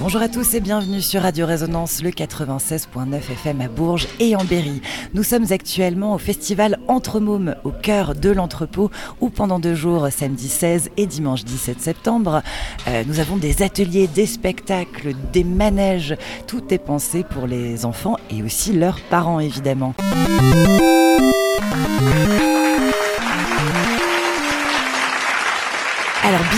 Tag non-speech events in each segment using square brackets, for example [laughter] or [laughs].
Bonjour à tous et bienvenue sur Radio Résonance, le 96.9 FM à Bourges et en Berry. Nous sommes actuellement au festival Entre Mômes, au cœur de l'entrepôt, où pendant deux jours, samedi 16 et dimanche 17 septembre, euh, nous avons des ateliers, des spectacles, des manèges. Tout est pensé pour les enfants et aussi leurs parents évidemment.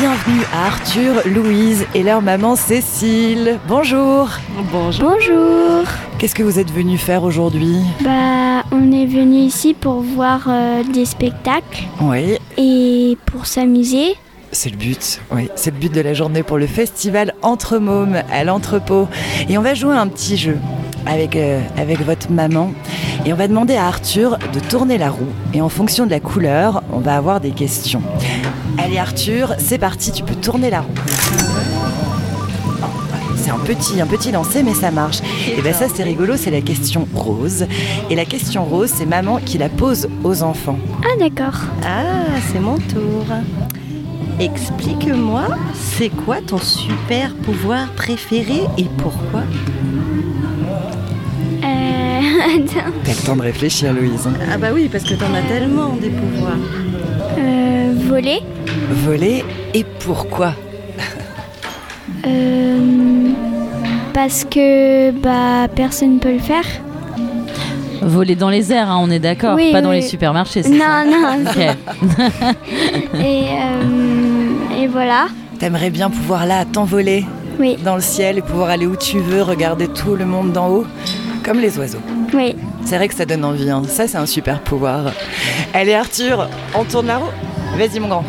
Bienvenue à Arthur, Louise et leur maman Cécile. Bonjour. Bonjour. Bonjour. Qu'est-ce que vous êtes venu faire aujourd'hui? Bah, on est venu ici pour voir euh, des spectacles Oui, et pour s'amuser. c'est le but. Oui, c'est le but de la journée pour le festival Entre Mômes à l'entrepôt. Et on va jouer à un petit jeu avec, euh, avec votre maman. Et on va demander à Arthur de tourner la roue. Et en fonction de la couleur, on va avoir des questions. Allez Arthur, c'est parti, tu peux tourner la roue. C'est un petit, un petit lancer, mais ça marche. Et bien ça, c'est rigolo, c'est la question rose. Et la question rose, c'est maman qui la pose aux enfants. Ah d'accord. Ah, c'est mon tour. Explique-moi, c'est quoi ton super pouvoir préféré et pourquoi? Euh, [laughs] attends. T'as le temps de réfléchir, Louise. Ah bah oui, parce que t'en as tellement des pouvoirs. Euh, voler. Voler et pourquoi? Euh, parce que bah personne peut le faire. Voler dans les airs, hein, on est d'accord, Oui, pas dans les supermarchés. c'est ça Non, non. [laughs] Et, euh, et voilà. T'aimerais bien pouvoir là t'envoler Oui, dans le ciel et pouvoir aller où tu veux, regarder tout le monde d'en haut, comme les oiseaux. oui. C'est vrai que ça donne envie, hein. ça c'est un super pouvoir. Allez Arthur, on tourne la roue Vas-y mon grand.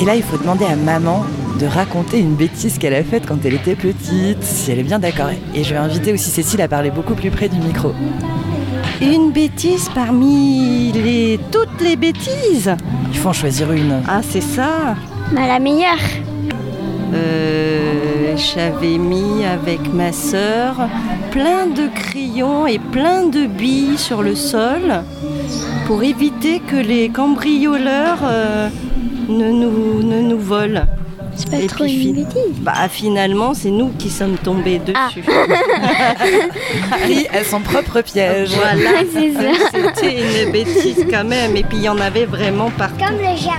Et là il faut demander à maman de raconter une bêtise qu'elle a faite quand elle était petite, si elle est bien d'accord. Et je vais inviter aussi Cécile à parler beaucoup plus près du micro. Une bêtise parmi les toutes les bêtises Il faut en choisir une. Ah, c'est ça Bah la meilleure. Euh, J'avais mis avec ma sœur plein de crayons et plein de billes sur le sol pour éviter que les cambrioleurs euh, ne, nous, ne nous volent. C'est pas Et trop puis, une fin- bêtise. Bah finalement, c'est nous qui sommes tombés Ah. dessus. [laughs] Pris à son propre piège. Voilà, [laughs] c'était une bêtise quand même. Et puis il y en avait vraiment partout. Comme le arrosé.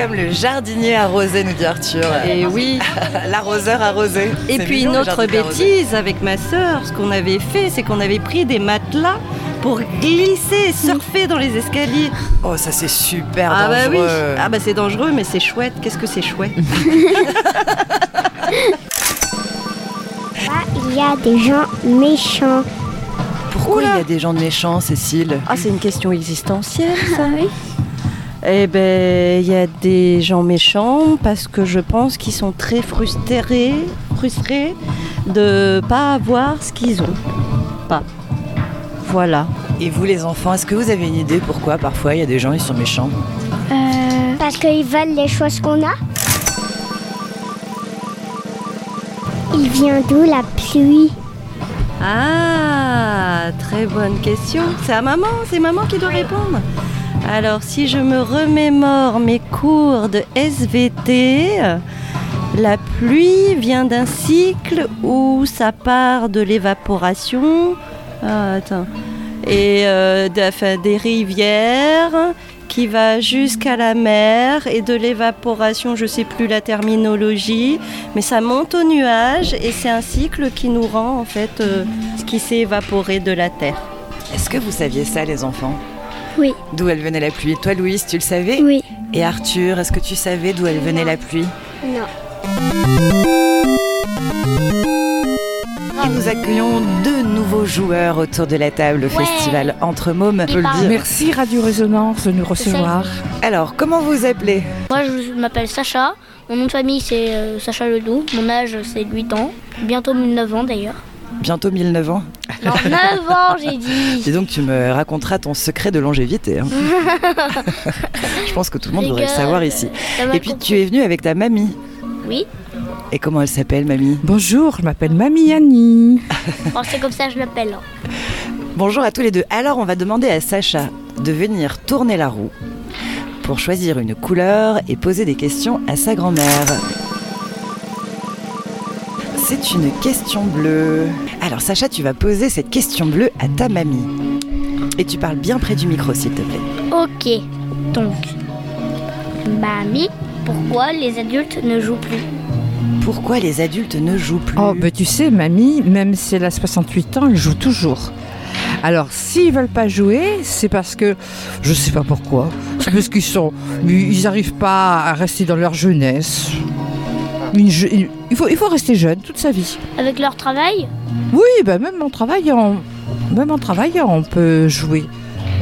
Comme le jardinier arrosé, nous dit Arthur. Et oui. [laughs] L'arroseur arrosé. Et puis mignon, une autre arrosé. bêtise avec ma sœur, ce qu'on avait fait, c'est qu'on avait pris des matelas pour glisser et surfer dans les escaliers. Oh, ça c'est super Ah bah oui, dangereux. ah bah c'est dangereux, mais c'est chouette. Qu'est-ce que c'est chouette [laughs] il y a des gens méchants. Pourquoi il y a des gens méchants, Cécile? Ah, c'est une question existentielle, ça. Ah [laughs] oui. Eh ben, il y a des gens méchants parce que je pense qu'ils sont très frustrés, frustrés de pas avoir ce qu'ils ont. Pas. Voilà. Et vous les enfants, est-ce que vous avez une idée pourquoi parfois il y a des gens ils sont méchants? Euh, Parce qu'ils veulent les choses qu'on a. Il vient d'où la pluie? Ah, très bonne question. C'est à maman, c'est maman qui doit répondre. Alors, si je me remémore mes cours de SVT, la pluie vient d'un cycle où ça part de l'évaporation. Ah. Et euh, des rivières qui va jusqu'à la mer et de l'évaporation, je sais plus la terminologie, mais ça monte au nuage et c'est un cycle qui nous rend en fait euh, ce qui s'est évaporé de la terre. Est-ce que vous saviez ça les enfants? Oui. D'où elle venait la pluie Toi Louise, tu le savais Oui. Et Arthur, est-ce que tu savais d'où elle venait la pluie Non. Et nous accueillons deux nouveaux joueurs autour de la table au Ouais. festival Entre Mômes, je peux le parlent. dire. Merci Radio Résonance de nous recevoir. Alors, comment vous appelez? Moi, je m'appelle Sacha. Mon nom de famille, c'est euh, Sacha Ledoux. Mon âge, c'est 8 ans. Bientôt 9 ans d'ailleurs. Bientôt 1009 ans. Non, 9 ans, j'ai dit. [laughs] Et donc tu me raconteras ton secret de longévité. hein. [laughs] je pense que tout le monde devrait le savoir ici. Et puis compris. tu es venue avec ta mamie. Oui. Et comment elle s'appelle, mamie? Bonjour, je m'appelle Mamie Annie. [laughs] Bon, c'est comme ça que je l'appelle. hein. Bonjour à tous les deux. Alors, on va demander à Sacha de venir tourner la roue pour choisir une couleur et poser des questions à sa grand-mère. C'est une question bleue. Alors Sacha, tu vas poser cette question bleue à ta mamie. Et tu parles bien près du micro, s'il te plaît. Ok, donc, mamie, pourquoi les adultes ne jouent plus? Pourquoi les adultes ne jouent plus? Oh, ben tu sais, mamie, même si elle a 68 ans, elle joue toujours. Alors, s'ils veulent pas jouer, c'est parce que je sais pas pourquoi. C'est parce qu'ils sont, ils arrivent pas à rester dans leur jeunesse. Une je- il faut, il faut rester jeune toute sa vie. Avec leur travail Oui, ben même en travaillant, même en travaillant, on peut jouer.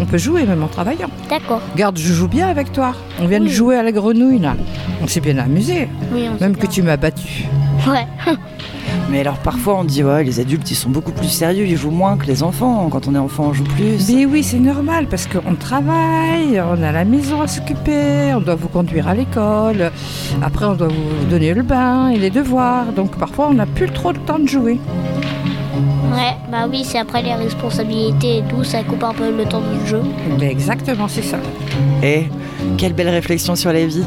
On peut jouer même en travaillant. D'accord. Garde, je joue bien avec toi. On vient de jouer à la grenouille là. On s'est bien amusé. Oui, on Même que bien. tu m'as battu. Ouais. [laughs] Mais alors parfois on dit ouais les adultes ils sont beaucoup plus sérieux, ils jouent moins que les enfants. Quand on est enfant on joue plus. Mais oui, c'est normal parce qu'on travaille, on a la maison à s'occuper, on doit vous conduire à l'école. Après, on doit vous donner le bain et les devoirs. Donc parfois, on n'a plus trop le temps de jouer. Ouais, bah oui, c'est après les responsabilités et tout, ça coupe un peu le temps du jeu. Mais exactement, c'est ça. Eh, quelle belle réflexion sur la vie.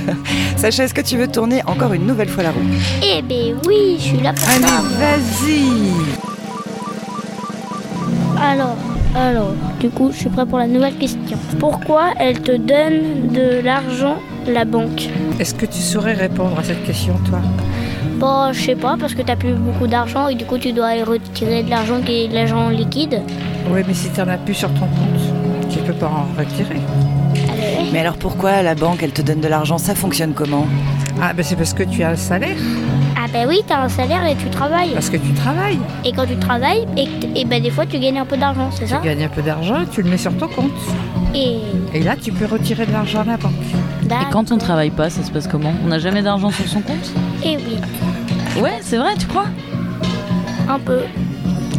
[laughs] Sacha, est-ce que tu veux tourner encore une nouvelle fois la roue Eh ben oui, je suis là pour Allez, ça. vas-y Alors, alors, du coup, je suis prêt pour la nouvelle question. Pourquoi elle te donne de l'argent, la banque Est-ce que tu saurais répondre à cette question, toi? Bon, je sais pas, parce que t'as plus beaucoup d'argent et du coup, tu dois aller retirer de l'argent qui est de l'argent liquide. Oui, mais si tu n'en as plus sur ton compte, tu peux pas en retirer. Mais alors pourquoi la banque elle te donne de l'argent Ça fonctionne comment? Ah, ben c'est parce que tu as un salaire, Ah ben oui, t'as un salaire et tu travailles. parce que tu travailles. Et quand tu travailles, et, ben des fois, tu gagnes un peu d'argent, c'est ça? Tu gagnes un peu d'argent, tu le mets sur ton compte. Et Et là, tu peux retirer de l'argent à la banque. Et quand on travaille pas, ça se passe comment? On n'a jamais d'argent sur son compte? Et oui, Ouais, c'est vrai, tu crois? Un peu.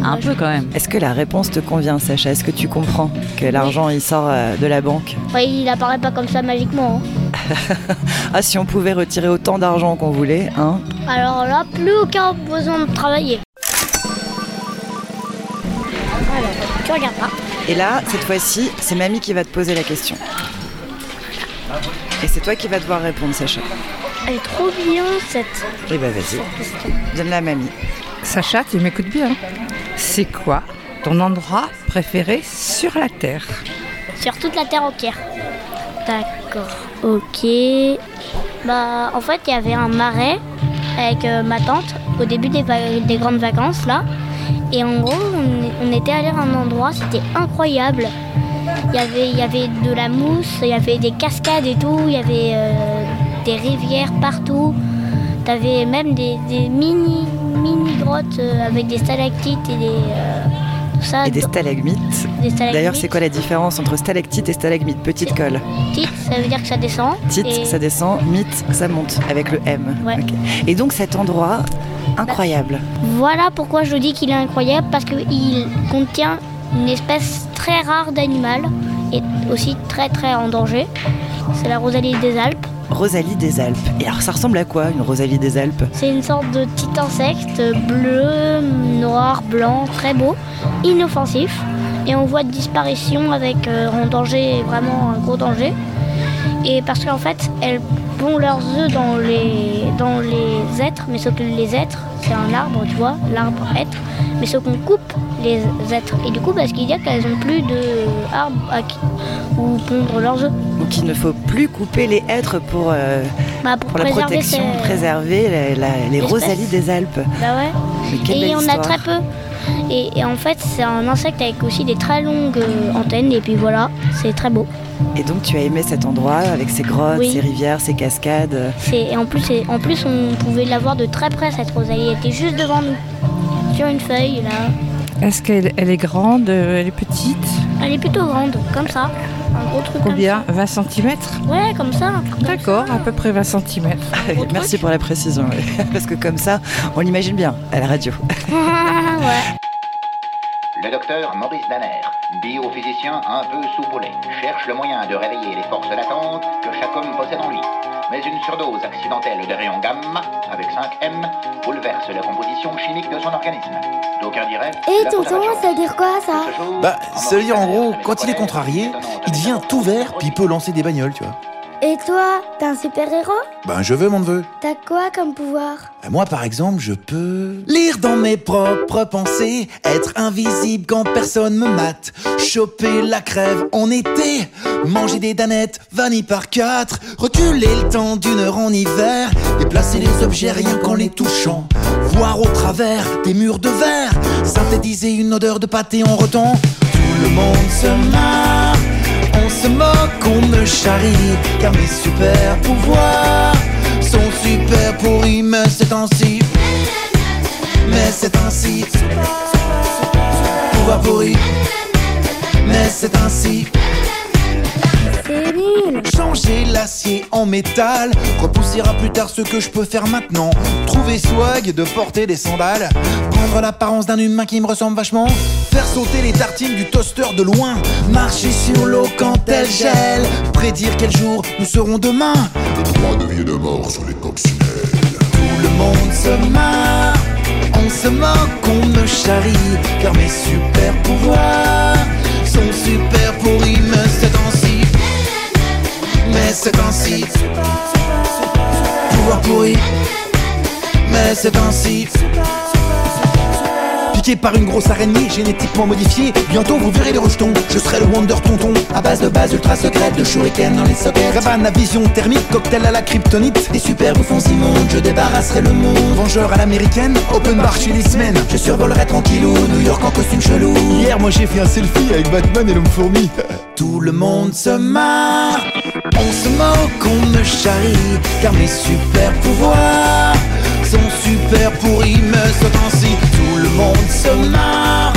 Un peu quand même. Est-ce que la réponse te convient Sacha Est-ce que tu comprends que l'argent il sort euh, de la banque? Ouais, il apparaît pas comme ça magiquement. hein. [laughs] Ah si on pouvait retirer autant d'argent qu'on voulait, hein Alors là, plus aucun besoin de travailler. Alors, tu regardes pas. Et là, cette fois-ci, c'est mamie qui va te poser la question. Et c'est toi qui vas devoir répondre Sacha. Elle est trop bien cette Eh ben vas-y, question. donne-la à mamie. Sacha, tu m'écoutes bien. C'est quoi ton endroit préféré sur la Terre? Sur toute la terre entière. D'accord. Ok. Bah, en fait, il y avait un marais avec euh, ma tante au début des, grandes vacances là. Et en gros, on, était allé à un endroit, c'était incroyable. Il y avait, il y avait de la mousse, il y avait des cascades et tout, il y avait euh, des rivières partout. T'avais même des, des mini, mini grottes euh, avec des stalactites et des euh, tout ça. Et des stalagmites. D'ailleurs, c'est quoi la différence entre stalactite et stalagmite? Petite colle. Petite, ça veut dire que ça descend. Tite, Et- ça descend. Mythe, ça monte avec le M. Ouais. Et donc cet endroit, incroyable. Voilà pourquoi je dis qu'il est incroyable, parce qu'il contient une espèce très rare d'animal et aussi très très en danger. C'est la rosalie des Alpes. Rosalie des Alpes. Et alors ça ressemble à quoi une Rosalie des Alpes? C'est une sorte de petit insecte bleu, noir, blanc, très beau, inoffensif. Et on voit de disparition avec euh, en danger, vraiment un gros danger. Et parce qu'en fait, elles pondent leurs œufs dans les, dans les êtres, mais sauf que les êtres, c'est un arbre, tu vois, l'arbre être. Mais sauf qu'on coupe les êtres. Et du coup, parce qu'il y a qu'elles n'ont plus de arbre à qui- où pondre leurs œufs. Donc il ne faut plus couper les hêtres pour, euh, Bah, pour, pour la préserver protection, ces- préserver la- la- les. Rosalies des Alpes. Bah ouais. Et on a très peu. Et, et en fait, c'est un insecte avec aussi des très longues euh, antennes. Et puis voilà, c'est très beau. Et donc tu as aimé cet endroit avec ses grottes, Oui. ses rivières, ses cascades. Et en plus, en plus, on pouvait la voir de très près, cette rosalie. Elle était juste devant nous, sur une feuille, là. Est-ce qu'elle elle est grande euh, Elle est petite? Elle est plutôt grande, comme ça. Un gros truc Combien? 20 cm comme ça. Ouais, comme ça. D'accord, à peu près 20 cm. Merci truc. pour la précision, [laughs] parce que comme ça, on l'imagine bien à la radio. [laughs] ouais. Le docteur Maurice Danner, biophysicien un peu souboulé, cherche le moyen de réveiller les forces latentes que chaque homme possède en lui. Mais une surdose accidentelle de rayons gamma, avec 5M, bouleverse la composition chimique de son organisme. D'aucuns diraient... À tonton, ça veut dire quoi ça Bah, ça veut dire en gros, quand il est contrarié, il devient tout vert, puis il peut lancer des bagnoles, tu vois. Et toi, t'es un super-héros Ben, je veux mon neveu. T'as quoi comme pouvoir Ben, Moi, par exemple, je peux lire dans mes propres pensées, être invisible quand personne me mate, choper la crève en été, manger des danettes vanille par quatre, reculer le temps d'une heure en hiver, déplacer les objets rien qu'en les touchant, voir au travers des murs de verre, synthétiser une odeur de pâté en rotant. Tout le monde se marre, se moque, on me charrie, car mes super pouvoirs sont super pourris, mais c'est ainsi. Mais c'est ainsi. Pouvoir pourri, mais c'est ainsi. C'est nul Changer l'acier en métal repoussera plus tard ce que je peux faire maintenant. Trouver swag de porter des sandales. Prendre l'apparence d'un humain qui me ressemble vachement. Faire sauter les tartines du toaster de loin. Marcher sur l'eau quand elle gèle. Prédire quel jour nous serons demain. Des droits de vie et de mort sur les coccinelles. Tout le monde se marre. On se moque, on me charrie. Car mes super c'est ainsi. Piqué par une grosse araignée génétiquement modifiée, bientôt vous verrez les rejetons. Je serai le Wonder Tonton, à base de base ultra secrète, de shuriken dans les sockets. Cabane à vision thermique, cocktail à la kryptonite. Des super bouffons immondes, je débarrasserai le monde. Vengeur à l'américaine, open bar chez les semaines. Je survolerai tranquillou, New York en costume chelou. Hier, moi j'ai fait un selfie avec Batman et l'homme fourmi. [laughs] Tout le monde se marre, on se moque, on me charrie, car mes super pouvoirs super pourris, mais c'est ainsi. Tout le monde se marre,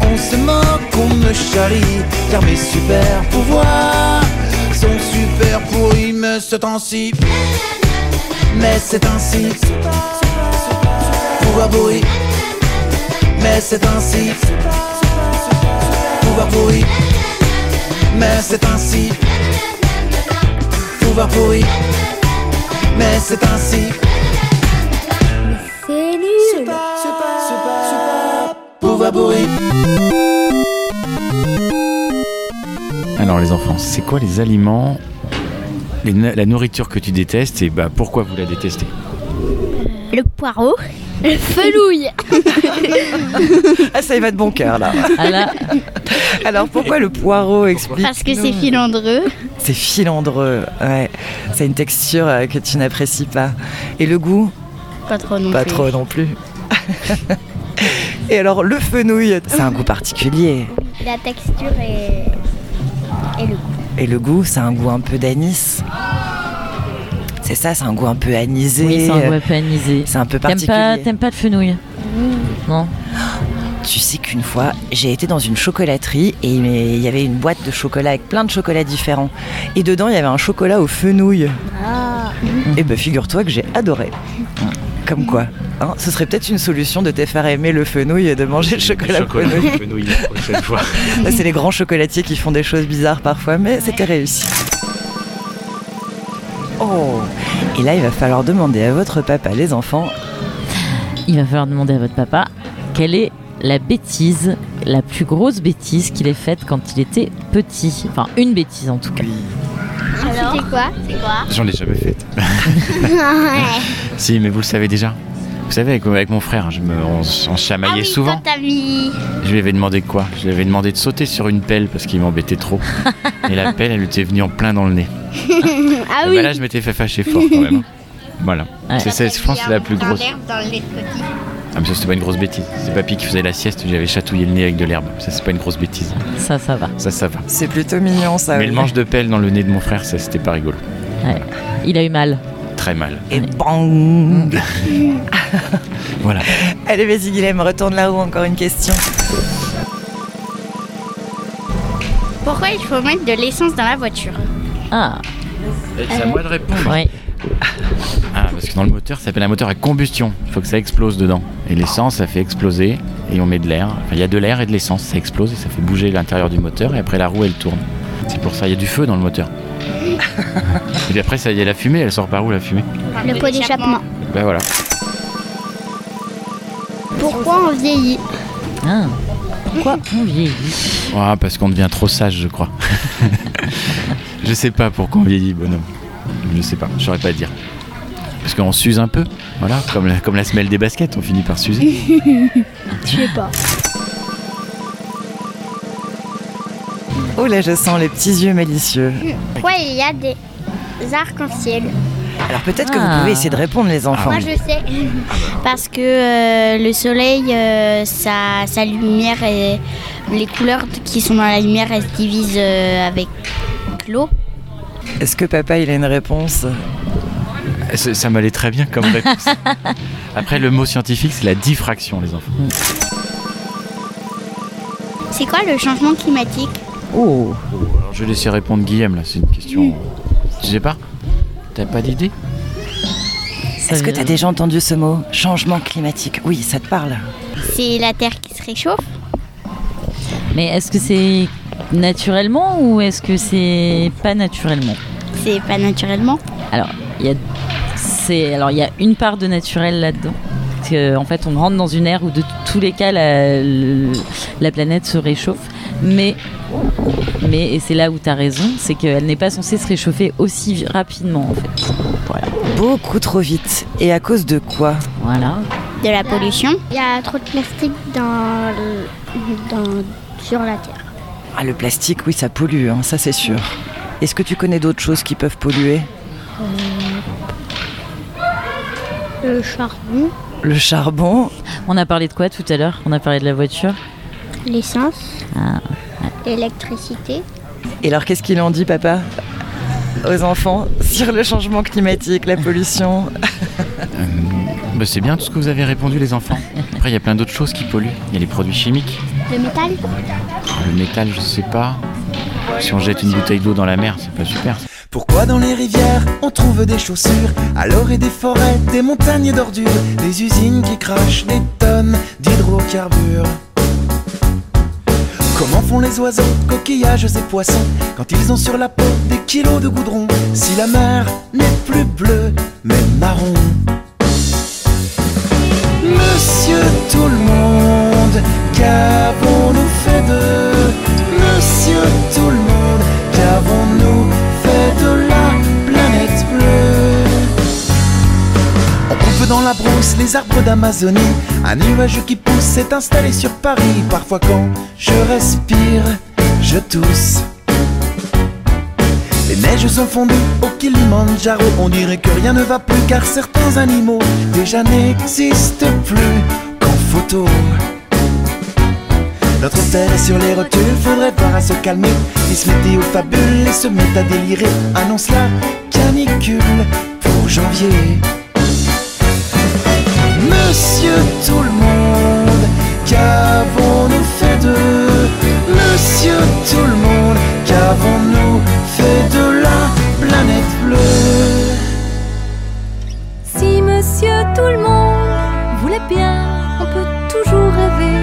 on se moque, on me charrie, car mes super pouvoirs sont super pourris, mais c'est ainsi. Mais c'est ainsi. Pouvoir pourri, mais c'est ainsi. Pouvoir pourri, mais c'est ainsi. Pouvoir pourri, mais c'est ainsi. Alors les enfants, c'est quoi les aliments, les la nourriture que tu détestes et bah pourquoi vous la détestez? Le poireau. Le fenouil. [laughs] Ah, ça y va de bon cœur là. Ah là, Alors pourquoi le poireau explique Parce que c'est filandreux. C'est filandreux, ouais. C'est une texture euh, que tu n'apprécies pas. Et le goût? Pas trop non Pas plus. trop non plus. [laughs] Et alors le fenouil, c'est un goût particulier. La texture et, et le goût. Et le goût, c'est un goût un peu d'anis. C'est ça, c'est un goût un peu anisé. oui, c'est un goût un peu anisé. C'est un peu particulier. pas, t'aimes pas le fenouil Non Tu sais qu'une fois, j'ai été dans une chocolaterie et il y avait une boîte de chocolat avec plein de chocolats différents. Et dedans, il y avait un chocolat au fenouil. Ah. Et ben figure-toi que j'ai adoré. Comme quoi, hein, ce serait peut-être une solution de te faire aimer le fenouil et de manger le chocolat, au fenouil. [laughs] c'est les grands chocolatiers qui font des choses bizarres parfois, mais c'était réussi. Oh Et là, il va falloir demander à votre papa, les enfants, Il va falloir demander à votre papa quelle est la bêtise, la plus grosse bêtise qu'il ait faite quand il était petit. Enfin, une bêtise en tout cas. Alors C'était quoi C'est quoi J'en ai jamais fait. Ouais. [laughs] Si, mais vous le savez déjà. Vous savez, avec, avec mon frère, je me, on, on se chamaillait ah oui, souvent. mis. Je lui avais demandé quoi? Je lui avais demandé de sauter sur une pelle parce qu'il m'embêtait trop. Et la pelle, elle lui était venue en plein dans le nez. [laughs] ah Et oui. bah là, je m'étais fait fâcher fort quand même. Voilà. Ouais. C'est, c'est- je pense que c'est la plus grosse. Dans Ah, mais ça, c'était pas une grosse bêtise. C'est papy qui faisait la sieste, j'avais chatouillé le nez avec de l'herbe. Ça, c'est pas une grosse bêtise. Ça, ça va. Ça, ça va. c'est plutôt mignon ça. mais oui. le manche de pelle dans le nez de mon frère, ça, c'était pas rigolo. Il a eu mal. Très mal. Et bang [laughs] Voilà. Allez, vas-y, Guilhem, retourne là-haut, encore une question. Pourquoi il faut mettre de l'essence dans la voiture? Ah, C'est à moi de répondre. oui. Ah, parce que dans le moteur, ça s'appelle un moteur à combustion. Il faut que ça explose dedans. Et l'essence, ça fait exploser et on met de l'air. Enfin, il y a de l'air et de l'essence, ça explose et ça fait bouger l'intérieur du moteur et après la roue, elle tourne. C'est pour ça, il y a du feu dans le moteur. [laughs] et puis après, ça, il y a la fumée, elle sort par où la fumée? Le pot d'échappement. Ben voilà. Pourquoi on vieillit? Ah. Pourquoi on vieillit? Ah, parce qu'on devient trop sage, je crois. [laughs] je sais pas pourquoi on vieillit, bonhomme. Je sais pas, je saurais pas dire. Parce qu'on s'use un peu, voilà, comme la, comme la semelle des baskets, on finit par s'user. [laughs] Je sais pas. Oh là, je sens les petits yeux malicieux. Pourquoi il y a des arcs-en-ciel Alors peut-être que Ah. vous pouvez essayer de répondre, les enfants. Moi je sais. Parce que euh, le soleil, euh, sa, sa lumière, et les couleurs qui sont dans la lumière, elles se divisent euh, avec l'eau. Est-ce que papa, il a une réponse Ça, ça m'allait très bien comme [laughs] réponse. Après, le mot scientifique, c'est la diffraction, les enfants. C'est quoi le changement climatique Oh Alors, je vais laisser répondre Guillaume, là, c'est une question. Tu sais pas T'as pas d'idée Est-ce que tu as déjà entendu ce mot Changement climatique? Oui, ça te parle. C'est la Terre qui se réchauffe Mais est-ce que c'est naturellement ou est-ce que c'est pas naturellement C'est pas naturellement Alors, il y a c'est alors il y a une part de naturel là-dedans. En fait, on rentre dans une ère où de tous les cas la, planète se réchauffe, mais mais et c'est là où tu as raison, c'est qu'elle n'est pas censée se réchauffer aussi rapidement en fait. Voilà. Beaucoup trop vite. Et à cause de quoi? Voilà. De la pollution Il y a trop de plastique dans, dans, sur la Terre. Ah, le plastique, oui, ça pollue, hein, ça c'est sûr. Est-ce que tu connais d'autres choses qui peuvent polluer? Le charbon, Le charbon? On a parlé de quoi tout à l'heure? On a parlé de la voiture? l'essence, Ah, l'électricité. Et alors, qu'est-ce qu'ils ont dit, papa? Aux enfants sur le changement climatique, la pollution [laughs] Bah, c'est bien tout ce que vous avez répondu, les enfants. Après, il y a plein d'autres choses qui polluent. Il y a les produits chimiques. Le métal Le métal, je sais pas. Si on jette une bouteille d'eau dans la mer, c'est pas super. Pourquoi dans les rivières on trouve des chaussures Alors et des forêts, des montagnes d'ordures Des usines qui crachent des tonnes d'hydrocarbures? Comment font les oiseaux, coquillages et poissons Quand ils ont sur la peau des kilos de goudron Si la mer n'est plus bleue mais marron? Monsieur tout le monde, qu'avons-nous les arbres d'Amazonie. Un nuage qui pousse s'est installé sur Paris. Parfois quand je respire, je tousse. Les neiges sont fondues au Kilimanjaro On dirait que rien ne va plus car certains animaux Déjà n'existent plus qu'en photo. Notre terre est sur les rotules, faudrait voir à se calmer. Miss Météo fabule et se met à délirer. Annonce la canicule pour janvier Monsieur tout le monde, qu'avons-nous fait de Monsieur tout le monde, qu'avons-nous fait de la planète bleue? Si monsieur tout le monde voulait bien, on peut toujours rêver,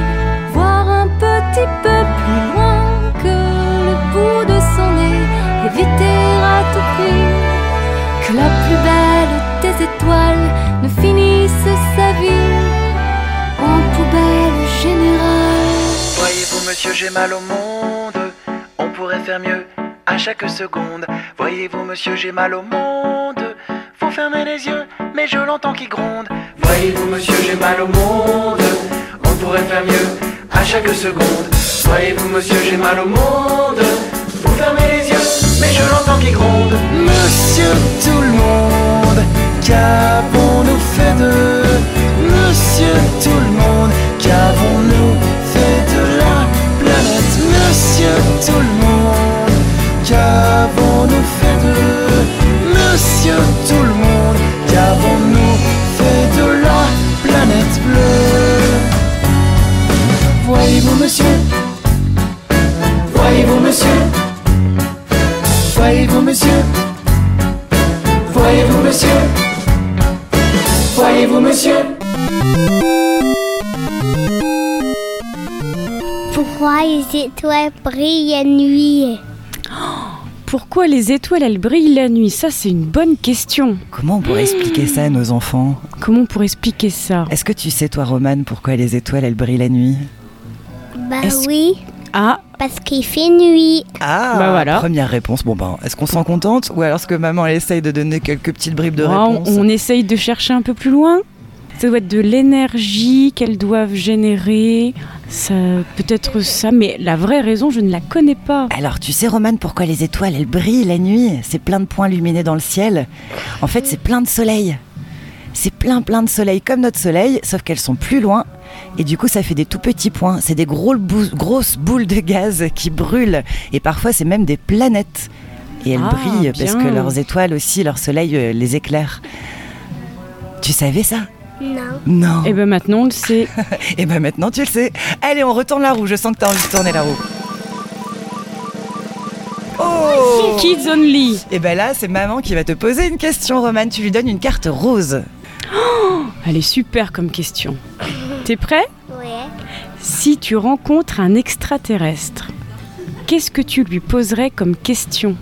voir un petit peu plus loin que le bout de son nez, éviter à tout prix que la plus belle des étoiles monsieur j'ai mal au monde. On pourrait faire mieux à chaque seconde. Voyez-vous monsieur j'ai mal au monde. Faut fermer les yeux mais je l'entends qui gronde. Voyez-vous monsieur j'ai mal au monde. On pourrait faire mieux à chaque seconde. Voyez-vous monsieur j'ai mal au monde. Faut fermer les yeux mais je l'entends qui gronde. Monsieur tout le monde Qu'avons-nous fait de Monsieur Monsieur tout le monde Qu'avons-nous fait de Monsieur tout le monde? Qu'avons-nous fait de la planète bleue? Voyez-vous monsieur? Voyez-vous monsieur? Voyez-vous monsieur? Voyez-vous, monsieur? Voyez-vous, monsieur? Pourquoi les étoiles brillent la nuit Pourquoi les étoiles, elles brillent la nuit? Ça, c'est une bonne question. Comment on pourrait expliquer ça à nos enfants? Comment on pourrait expliquer ça? Est-ce que tu sais, toi, Romane, pourquoi les étoiles, elles brillent la nuit? Bah Est-ce- oui, Ah, parce qu'il fait nuit. Ah, Bah voilà. première réponse. Bon ben, est-ce qu'on s'en contente ou alors est-ce que maman elle essaye de donner quelques petites bribes de ah, on, réponse? on essaye de chercher un peu plus loin. Ça doit être de l'énergie qu'elles doivent générer. Ça peut être ça, mais la vraie raison, je ne la connais pas. Alors, tu sais, Romane, pourquoi les étoiles, elles brillent la nuit? C'est plein de points lumineux dans le ciel. En fait, c'est plein de soleil. C'est plein, plein de soleil, comme notre soleil, sauf qu'elles sont plus loin. Et du coup, ça fait des tout petits points. C'est des gros bou- grosses boules de gaz qui brûlent. Et parfois, c'est même des planètes. Et elles Ah, brillent parce que leurs étoiles aussi, leur soleil euh, les éclaire. Tu savais ça? Non. Non. Et ben maintenant, on le sait. [laughs] Et ben maintenant tu le sais. Allez, on retourne la roue. Je sens que t'as envie de tourner la roue. Oh Kids only. Et ben là, c'est maman qui va te poser une question, Romane. Tu lui donnes une carte rose. Elle est super comme question. T'es prêt? Ouais. Si tu rencontres un extraterrestre, qu'est-ce que tu lui poserais comme question?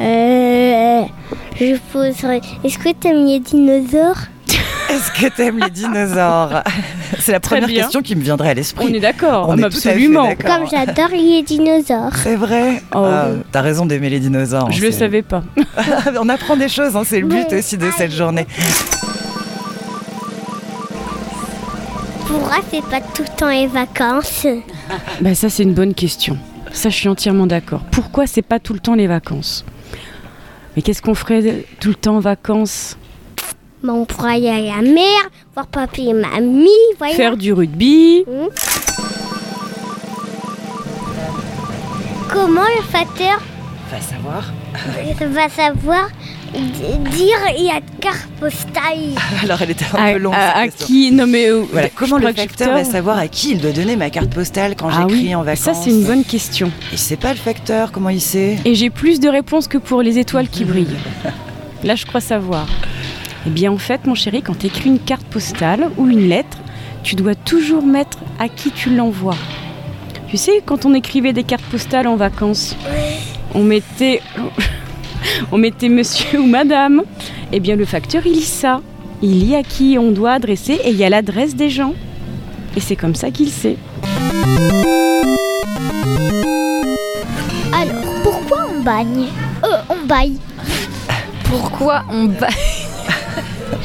Euh, je poserai. Est-ce que t'aimes les dinosaures? Est-ce que t'aimes les dinosaures [laughs] C'est la Très première bien. question qui me viendrait à l'esprit. On est d'accord, On est mais tout à fait absolument. d'accord. Comme j'adore les dinosaures. C'est vrai. Oh. Ah, T'as raison d'aimer les dinosaures. Je le c'est- savais pas. [laughs] On apprend des choses, hein, c'est le but aussi de cette journée. Pourquoi c'est pas tout le temps les vacances? Bah ça c'est une bonne question. Ça je suis entièrement d'accord. Pourquoi c'est pas tout le temps les vacances? Mais qu'est-ce qu'on ferait tout le temps en vacances? Bah, on pourra aller à la mer, voir papy et mamie. Faire du rugby Hmm. Comment le facteur Va savoir. va savoir dire il y a carte postale [laughs] Alors elle était un à, peu longue. à- qui Non mais euh, Voilà, comment le facteur va savoir à qui il doit donner ma carte postale quand Ah j'écris oui, en vacances ça c'est une bonne question. Il sait pas le facteur, comment il sait Et j'ai plus de réponses que pour les étoiles qui brillent. [laughs] Là, je crois savoir. Eh bien, en fait, mon chéri, quand tu écris une carte postale ou une lettre, tu dois toujours mettre à qui tu l'envoies. Tu sais, quand on écrivait des cartes postales en vacances, on mettait, [laughs] on mettait monsieur ou madame. Eh bien, le facteur, il lit ça. Il lit à qui on doit adresser et il y a l'adresse des gens. Et c'est comme ça qu'il sait. Alors, pourquoi on bagne Euh, on baille. Pourquoi on baille?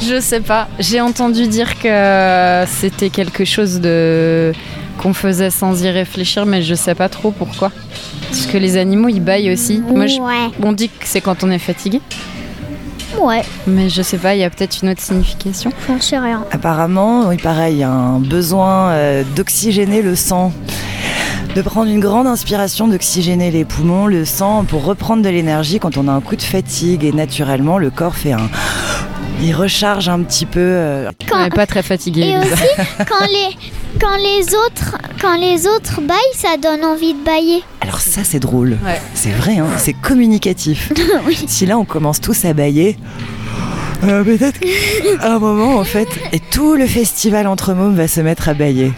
Je sais pas. J'ai entendu dire que c'était quelque chose de qu'on faisait sans y réfléchir, mais je sais pas trop pourquoi. Parce que les animaux ils baillent aussi. Moi, je- Ouais. on dit que c'est quand on est fatigué, Ouais, mais je sais pas. Il y a peut-être une autre signification. j'en sais rien. Apparemment, oui, pareil, il y a un besoin euh, d'oxygéner le sang. De prendre une grande inspiration, d'oxygéner les poumons, le sang, pour reprendre de l'énergie quand on a un coup de fatigue. Et naturellement, le corps fait un. Il recharge un petit peu. euh, On n'est pas très fatigué. Et Elisa. aussi, quand les, quand les autres, quand les autres baillent, ça donne envie de bailler. Alors ça, c'est drôle. Ouais. C'est vrai, hein, c'est communicatif. [laughs] Oui. Si là, on commence tous à bailler, euh, peut-être qu'à un moment, en fait, et tout le festival entre mômes va se mettre à bailler.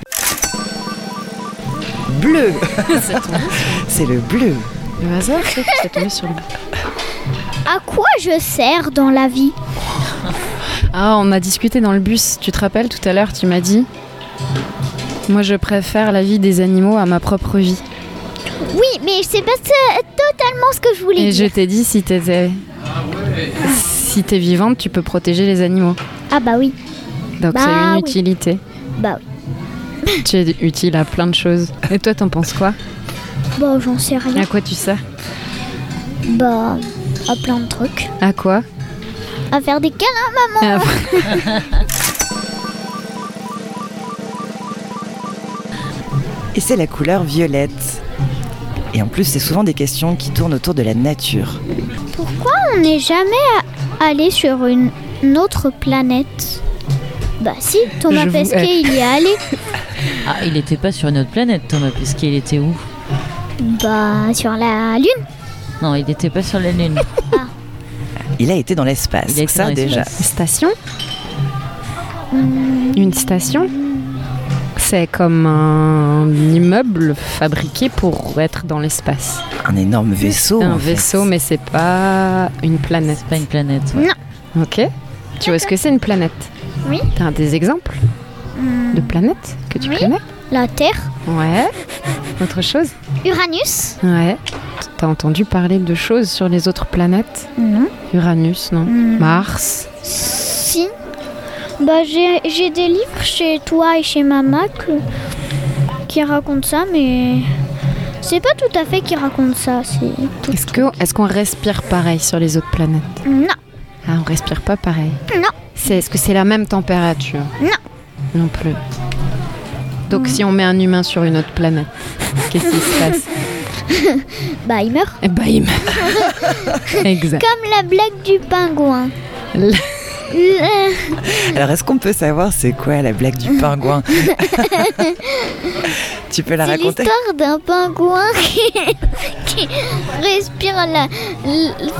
Bleu [laughs] C'est le bleu. Le hasard, c'est que tombé sur le. À quoi je sers dans la vie? [laughs] Ah, on a discuté dans le bus. Tu te rappelles tout à l'heure, tu m'as dit. Moi, je préfère la vie des animaux à ma propre vie. Oui, mais c'est pas totalement ce que je voulais Et je dire. t'ai dit si t'étais. Si t'es vivante, tu peux protéger les animaux. Ah bah oui. Donc Bah c'est une oui. utilité. Bah oui. [laughs] Tu es utile à plein de choses. Et toi, t'en penses quoi? Bah j'en sais rien. À quoi tu sers? Bah à plein de trucs. À quoi? À faire des câlins, maman. [laughs] Et c'est la couleur violette. Et en plus, c'est souvent des questions qui tournent autour de la nature. Pourquoi on n'est jamais allé sur une, autre planète? Bah si, Thomas Je Pesquet, il y est [laughs] allé. Ah, il était pas sur une autre planète, Thomas Pesquet, il était où? Bah sur la Lune. Non, il était pas sur la Lune. Il a été dans l'espace. Il a été ça dans déjà. Station Une station C'est comme un immeuble fabriqué pour être dans l'espace. Un énorme vaisseau. Un en fait. vaisseau, mais c'est pas une planète. Pas une planète. ouais. Non. Ok. Tu vois ce que c'est une planète? Oui. T'as des exemples Hmm, de planètes que tu Oui. connais? La Terre, Ouais. Autre chose? Uranus. Ouais. T'as entendu parler de choses sur les autres planètes? Non. Uranus, non Hmm. Mars? Si. Bah j'ai des livres chez toi et chez maman que- qui racontent ça, mais c'est pas tout à fait qui racontent ça. Est-ce que est-ce qu'on respire pareil sur les autres planètes? Non. Ah, on respire pas pareil. Non. C'est est-ce que c'est la même température? Non. Non plus. Donc si on met un humain sur une autre planète, qu'est-ce qui se passe? [laughs] [laughs] Bah il meurt. Eh ben il meurt. [laughs] exact. Comme la blague du pingouin. [laughs] Alors, est-ce qu'on peut savoir c'est quoi la blague du pingouin Tu peux la C'est raconter l'histoire d'un pingouin qui, qui respire la,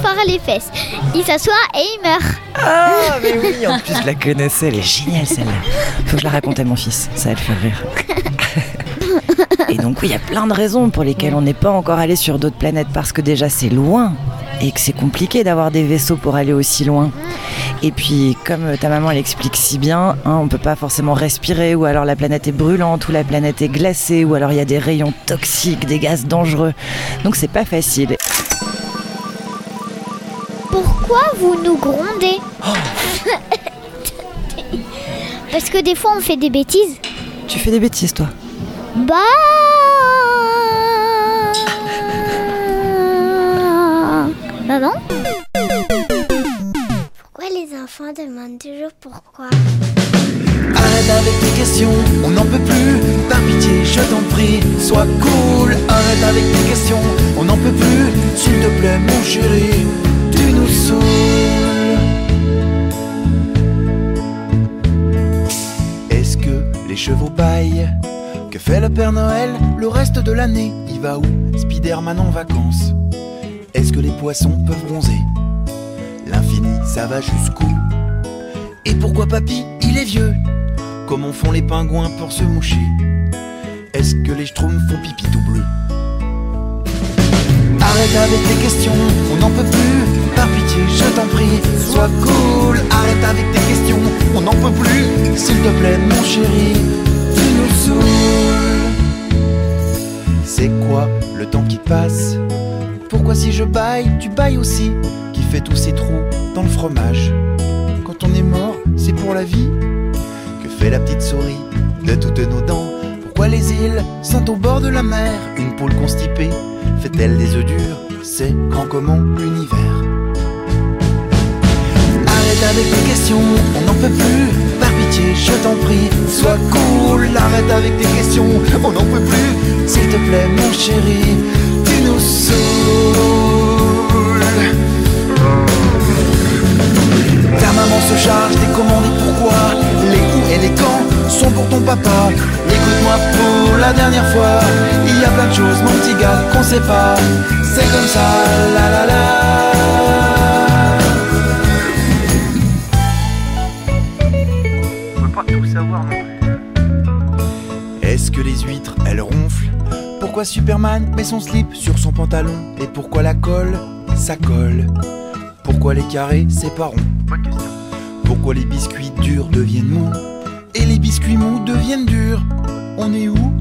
par les fesses. Il s'assoit et il meurt. Ah, mais oui, en plus, je la connaissais. Elle est géniale, celle-là. Faut que je la raconte à mon fils. Ça va le faire rire. Et donc, oui, il y a plein de raisons pour lesquelles on n'est pas encore allé sur d'autres planètes. Parce que déjà, c'est loin. Et que c'est compliqué d'avoir des vaisseaux pour aller aussi loin. Et puis, comme ta maman l'explique si bien, hein, on peut pas forcément respirer, ou alors la planète est brûlante, ou la planète est glacée, ou alors il y a des rayons toxiques, des gaz dangereux. Donc, c'est pas facile. Pourquoi vous nous grondez [laughs] Parce que des fois on fait des bêtises. Tu fais des bêtises, toi Bah. Maman Pourquoi les enfants demandent toujours pourquoi? Arrête avec tes questions, on n'en peut plus. Par pitié, je t'en prie, sois cool. Arrête avec tes questions, on n'en peut plus. S'il te plaît, mon chéri, tu nous saoules. Est-ce que les chevaux baillent Que fait le Père Noël le reste de l'année? Il va où? Spider-Man en vacances. Est-ce que les poissons peuvent bronzer? L'infini, ça va jusqu'où? Et pourquoi papy, il est vieux? Comment font les pingouins pour se moucher? Est-ce que les schtroumpfs font pipi tout bleu? Arrête avec tes questions, on n'en peut plus. Par pitié, je t'en prie, sois cool. Arrête avec tes questions, on n'en peut plus. S'il te plaît, mon chéri, C'est quoi le temps qui passe? Pourquoi si je baille, tu bailles aussi? Qui fait tous ces trous dans le fromage? Quand on est mort, c'est pour la vie. Que fait la petite souris de toutes nos dents? Pourquoi les îles sont au bord de la mer? Une poule constipée fait-elle des œufs durs? C'est grand comment l'univers. Arrête avec tes questions, on n'en peut plus je t'en prie, sois cool Arrête avec tes questions, on n'en peut plus S'il te plaît, mon chéri, tu nous saoules Ta maman se charge des commandes et pourquoi? Les où et les quand sont pour ton papa. Écoute-moi pour la dernière fois. Il y a plein de choses mon petit gars qu'on sait pas. C'est comme ça, la la la savoir non Est-ce que les huîtres, elles ronflent? Pourquoi Superman met son slip sur son pantalon? Et pourquoi la colle, ça colle? Pourquoi les carrés, c'est pas rond? Pourquoi les biscuits durs deviennent mous? Et les biscuits mous deviennent durs? On est où?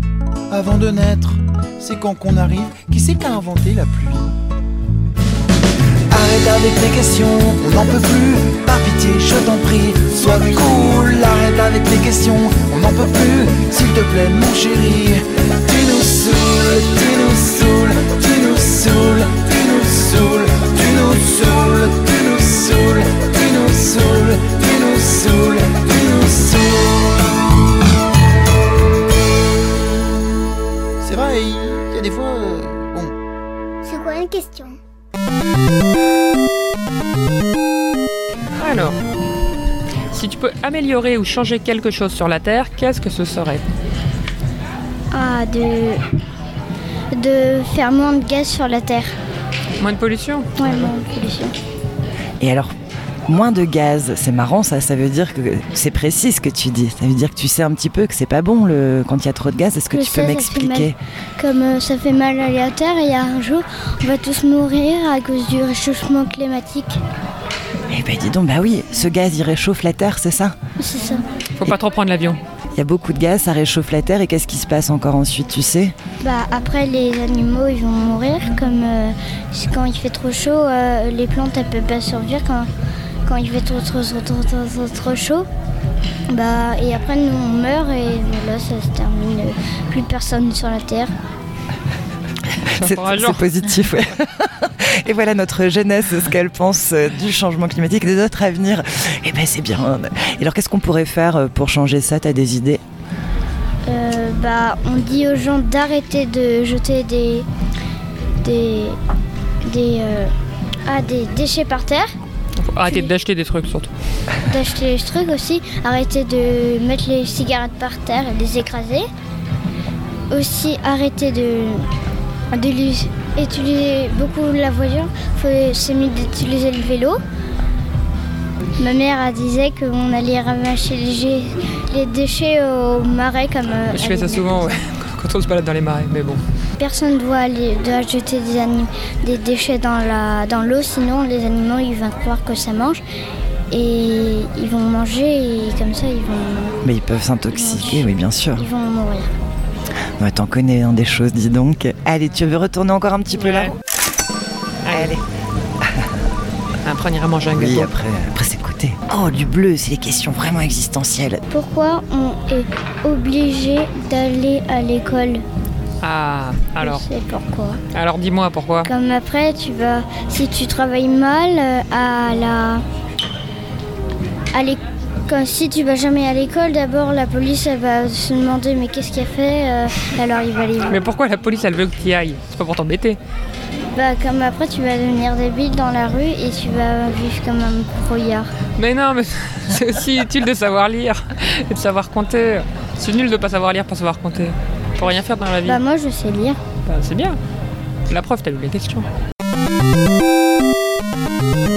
Avant de naître? C'est quand qu'on arrive? Qui c'est qui a inventé la pluie? Arrête avec tes questions, on n'en peut plus. Par pitié, je t'en prie, sois cool. Arrête avec tes questions, on n'en peut plus. S'il te plaît, mon chéri, tu nous saoules, tu nous saoules, tu nous saoules, tu nous saoules, tu nous saoules, tu nous saoules, tu nous saoules, tu nous saoules, tu nous saoules. C'est vrai, il y a des fois, euh, bon. C'est quoi une question? Peux améliorer ou changer quelque chose sur la Terre, qu'est-ce que ce serait Ah, de. de faire moins de gaz sur la Terre. Moins de pollution Ouais, moins de pollution. Et alors, moins de gaz, c'est marrant ça, ça veut dire que c'est précis ce que tu dis. Ça veut dire que tu sais un petit peu que c'est pas bon le... quand il y a trop de gaz. Est-ce que Je tu sais, peux m'expliquer. Comme euh, ça fait mal à la terre, et il y a un jour, on va tous mourir à cause du réchauffement climatique. Eh ben dis donc, bah oui, ce gaz il réchauffe la Terre, c'est ça C'est ça. Faut pas trop prendre l'avion. Il y a beaucoup de gaz, ça réchauffe la Terre et qu'est-ce qui se passe encore ensuite, tu sais? Bah, après, les animaux, ils vont mourir. Comme euh, quand il fait trop chaud, euh, les plantes, elles peuvent pas survivre quand, quand il fait trop, trop, trop, trop, trop, trop, trop chaud. Bah, et après, nous, on meurt et voilà, ça se termine. euh, Plus personne sur la Terre. [laughs] C'est positif, ouais. Et voilà notre jeunesse, ce qu'elle pense euh, du changement climatique et de notre avenir. Eh ben c'est bien. Et alors qu'est-ce qu'on pourrait faire euh, pour changer ça? T'as des idées? Euh, bah, on dit aux gens d'arrêter de jeter des, des, des, euh, ah, des déchets par terre, Faut arrêter d'acheter des trucs surtout. d'acheter les trucs aussi, arrêter de mettre les cigarettes par terre et les écraser. Aussi arrêter de, de l'us- utiliser beaucoup la voiture, faut c'est mieux d'utiliser le vélo. Ma mère elle disait qu'on allait ramasser les, déchets au marais comme. euh, Je fais ça souvent ouais, [laughs] quand on se balade dans les marais, mais bon. Personne doit aller doit jeter des, déchets dans l'eau, sinon les animaux ils vont croire que ça mange et ils vont manger et comme ça ils vont Mais ils peuvent s'intoxiquer, oui bien sûr. ils vont mourir. Ouais, T'en connais hein, des choses, dis donc. Allez, tu veux retourner encore un petit peu là Allez. Après, on ira manger un Oui, gâteau. après, après c'est côté. Oh, du bleu, c'est des questions vraiment existentielles. Pourquoi on est obligé d'aller à l'école Ah, alors. Je sais pourquoi. Alors dis-moi pourquoi. Comme après tu vas si tu travailles mal euh, à la à l'é- quand- si tu vas jamais à l'école, d'abord la police elle va se demander mais qu'est-ce qu'il a fait euh, alors il va aller Mais pourquoi la police elle veut que tu y ailles? C'est pas pour t'embêter. Bah, comme après, tu vas devenir débile dans la rue et tu vas vivre comme un brouillard. Mais non, mais [laughs] c'est aussi utile de savoir lire et de savoir compter. C'est nul de pas savoir lire, pas savoir compter. Pour rien faire dans la vie. Bah, moi, je sais lire. Bah, c'est bien. La preuve, t'as lu les questions.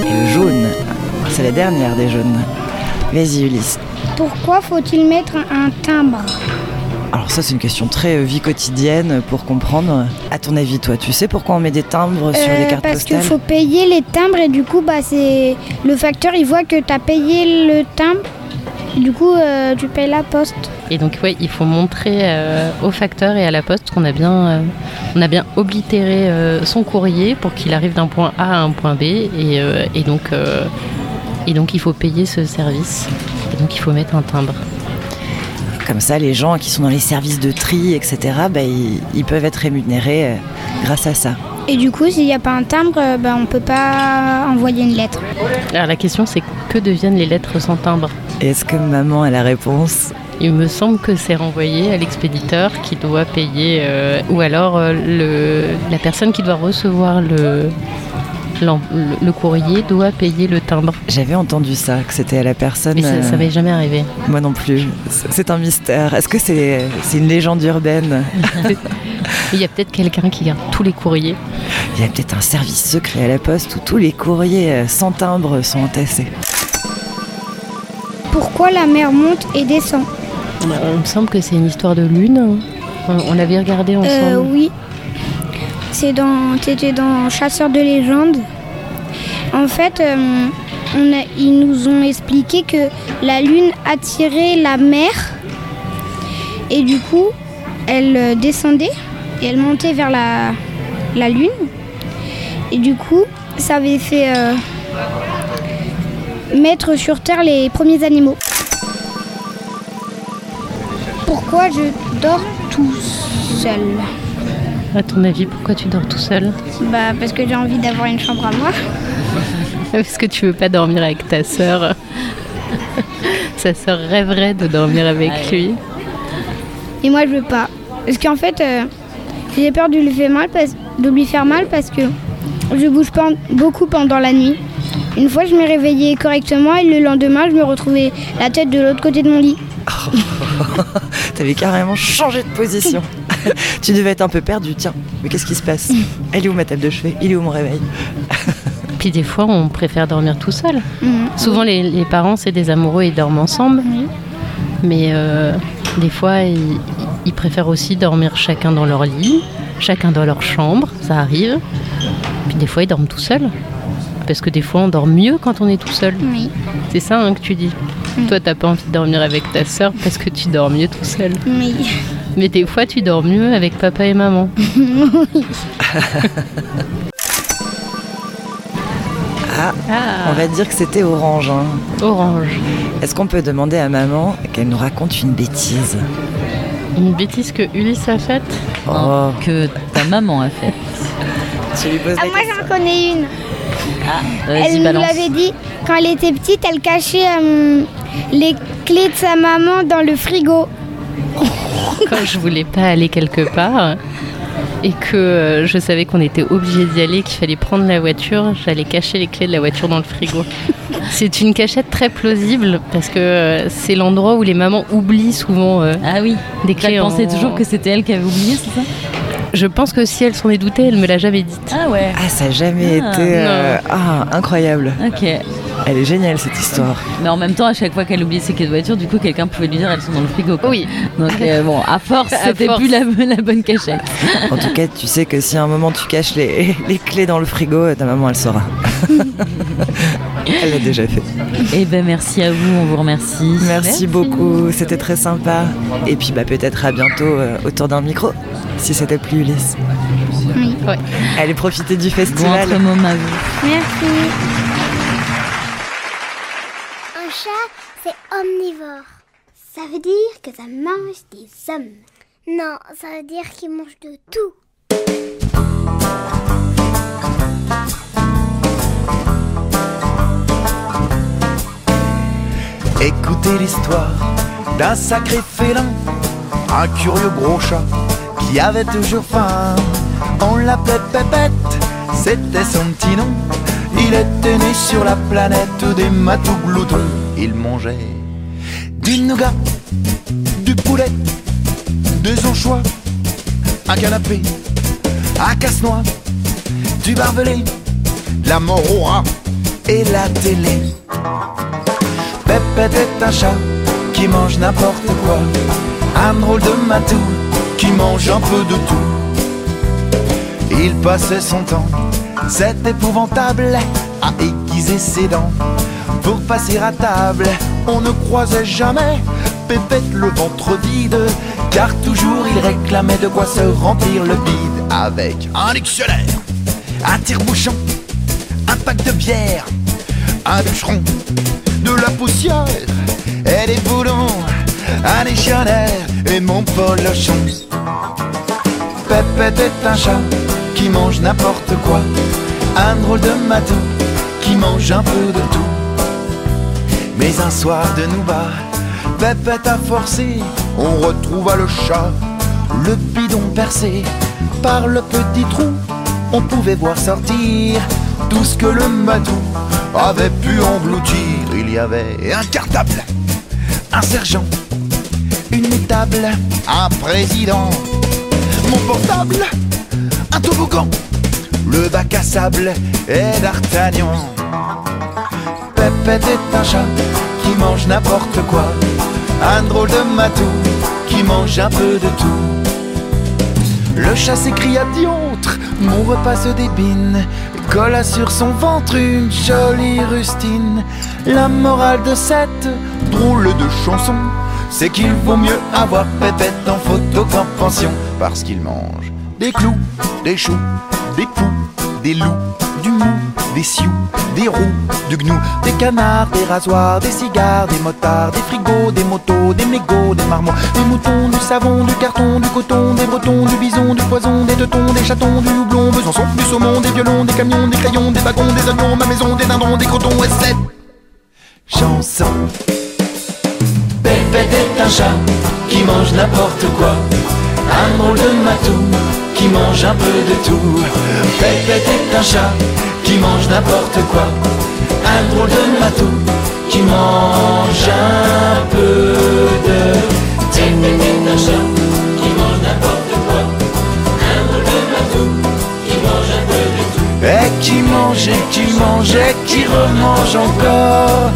Et le jaune, c'est la dernière des jaunes. Vas-y, Ulysse. Pourquoi faut-il mettre un timbre? Alors ça, c'est une question très euh, vie quotidienne pour comprendre. À ton avis, toi, tu sais pourquoi on met des timbres sur Euh, les cartes Parce qu'il postales? faut payer les timbres et du coup, bah, c'est le facteur, il voit que tu as payé le timbre. Du coup, euh, tu payes la poste. Et donc, ouais, il faut montrer euh, au facteur et à la poste qu'on a bien, euh, on a bien oblitéré euh, son courrier pour qu'il arrive d'un point A à un point B. Et, euh, et donc, euh, et donc, il faut payer ce service. Et donc, il faut mettre un timbre. Comme ça, les gens qui sont dans les services de tri, etc., bah, ils, ils peuvent être rémunérés euh, grâce à ça. Et du coup, s'il n'y a pas un timbre, euh, bah, on peut pas envoyer une lettre. Alors, la question, c'est que deviennent les lettres sans timbre? Est-ce que maman a la réponse? Il me semble que c'est renvoyé à l'expéditeur qui doit payer, euh, ou alors euh, le, la personne qui doit recevoir le, le, le courrier doit payer le timbre. J'avais entendu ça, que c'était à la personne. Mais ça, euh, ça m'est jamais arrivé. Moi non plus. C'est un mystère. Est-ce que c'est c'est une légende urbaine [laughs] Il y a peut-être quelqu'un qui garde tous les courriers. Il y a peut-être un service secret à la poste où tous les courriers euh, sans timbre sont entassés. Pourquoi la mer monte et descend? Bah, Il me semble que c'est une histoire de lune. On, on l'avait regardé ensemble. Euh, oui. C'est dans, c'était dans Chasseur de légendes. En fait, euh, ils nous ont expliqué que la lune attirait la mer et du coup, elle euh, descendait et elle montait vers la, la lune. Et du coup, ça avait fait euh, mettre sur terre les premiers animaux. Pourquoi je dors tout seul? À ton avis, pourquoi tu dors tout seul Bah parce que j'ai envie d'avoir une chambre à moi. [laughs] Parce que tu veux pas dormir avec ta sœur. [laughs] Sa sœur rêverait de dormir avec lui. Et moi je veux pas. Parce qu'en fait, euh, j'ai peur de lui faire mal parce, de lui faire mal parce que je bouge pas beaucoup pendant la nuit. Une fois, je m'ai réveillée correctement et le lendemain, je me retrouvais la tête de l'autre côté de mon lit. [laughs] T'avais carrément changé de position. Tu devais être un peu perdu. Tiens, mais qu'est-ce qui se passe [laughs] Elle est où ma table de chevet Il est où mon réveil? [laughs] Puis des fois, on préfère dormir tout seul. Mhm. Souvent, les, les parents, c'est des amoureux, ils dorment ensemble. Mais euh, des fois, ils, ils préfèrent aussi dormir chacun dans leur lit, chacun dans leur chambre, ça arrive. Puis des fois, ils dorment tout seuls. Parce que des fois, on dort mieux quand on est tout seul. Oui. C'est ça hein, que tu dis. Toi, t'as pas envie de dormir avec ta sœur parce que tu dors mieux tout seul. Oui. Mais des fois, tu dors mieux avec papa et maman. [laughs] Ah, Ah. on va dire que c'était orange. hein. Orange. Est-ce qu'on peut demander à maman qu'elle nous raconte une bêtise? Une bêtise que Ulysse a faite? Oh. Que ta maman a fait. Tu lui poses Ah, moi j'en connais une. Vas-y, Elle nous l'avait dit quand elle était petite, elle cachait euh, les clés de sa maman dans le frigo. [laughs] quand je voulais pas aller quelque part et que euh, je savais qu'on était obligé d'y aller, qu'il fallait prendre la voiture, j'allais cacher les clés de la voiture dans le frigo. [laughs] C'est une cachette très plausible parce que euh, c'est l'endroit où les mamans oublient souvent euh, Ah oui. des Tu clés. pensais en- toujours que c'était elle qui avait oublié, c'est ça? Je pense que si elle s'en est doutée, elle me l'a jamais dit. Ah ouais. Ah, ça n'a jamais Ah, été. euh, Ah, incroyable. Ok. Elle est géniale cette histoire. Mais en même temps, à chaque fois qu'elle oubliait ses clés de voiture, du coup, quelqu'un pouvait lui dire elles sont dans le frigo. quoi. Oui. Donc euh, bon, à [laughs] force, c'était plus la, la bonne cachette. En tout cas, tu sais que si à un moment tu caches les, [laughs] les clés dans le frigo, ta maman elle saura. [laughs] elle l'a déjà fait. Eh ben merci à vous, on vous remercie. Merci, beaucoup, c'était très sympa. Et puis bah peut-être à bientôt euh, autour d'un micro, si c'était plus Ulysse. Oui. Allez profiter du Bon festival. entre-môme à vous. Merci. Omnivore. Ça veut dire que ça mange des hommes. Non, ça veut dire qu'il mange de tout. Écoutez l'histoire d'un sacré félin, un curieux gros chat qui avait toujours faim. On l'appelait Pépette, c'était son petit nom. Il était né sur la planète des matous gloutons. Il mangeait du nougat, du poulet, des anchois, un canapé, un casse-noix, du barbelé, la rat et la télé. Pépette est un chat qui mange n'importe quoi. Un drôle de matou qui mange un peu de tout. Il passait son temps, c'est épouvantable, à aiguiser ses dents pour passer à table. On ne croisait jamais Pépette le ventre vide, car toujours il réclamait de quoi se remplir le bide avec un dictionnaire, un tire-bouchon, un pack de bière, un bûcheron, de la poussière et des boulons, un dictionnaire et mon polochon. Pépette est un chat qui mange n'importe quoi, un drôle de matou qui mange un peu de tout. Mais un soir de nous bas, Pépette a forcé, on retrouva le chat, le bidon percé par le petit trou. On pouvait voir sortir tout ce que le matou avait pu engloutir. Il y avait un cartable, un sergent, une table, un président, mon portable, un toboggan, le bac à sable et d'Artagnan. Pépette est un chat qui mange n'importe quoi, un drôle de matou qui mange un peu de tout. Le chat s'écria diantre, mon repas se débine, colla sur son ventre une jolie rustine. La morale de cette drôle de chanson, c'est qu'il vaut mieux avoir Pépette en photo qu'en pension, parce qu'il mange des clous, des choux, des poux, des loups, du mou, des sioux, des roux, du gnou, des canards, des rasoirs, des cigares, des motards, des frigos, des motos, des mégots, des marmots, des moutons, du savon, du carton, du coton, des bretons, du bison, du poison, des teutons, des chatons, du houblon, Besançon, du saumon, des violons, des camions, des crayons, des wagons, des avions, ma maison, des dindons, des crotons, et cette chanson. Pépette est un chat qui mange n'importe quoi, un drôle de matou qui mange un peu de tout. Pépette est un chat qui mange n'importe quoi, un drôle de matou qui mange un peu de Pépette est un chat qui mange n'importe quoi, un drôle de matou qui mange un peu de tout. Et qui mange et qui mange remange encore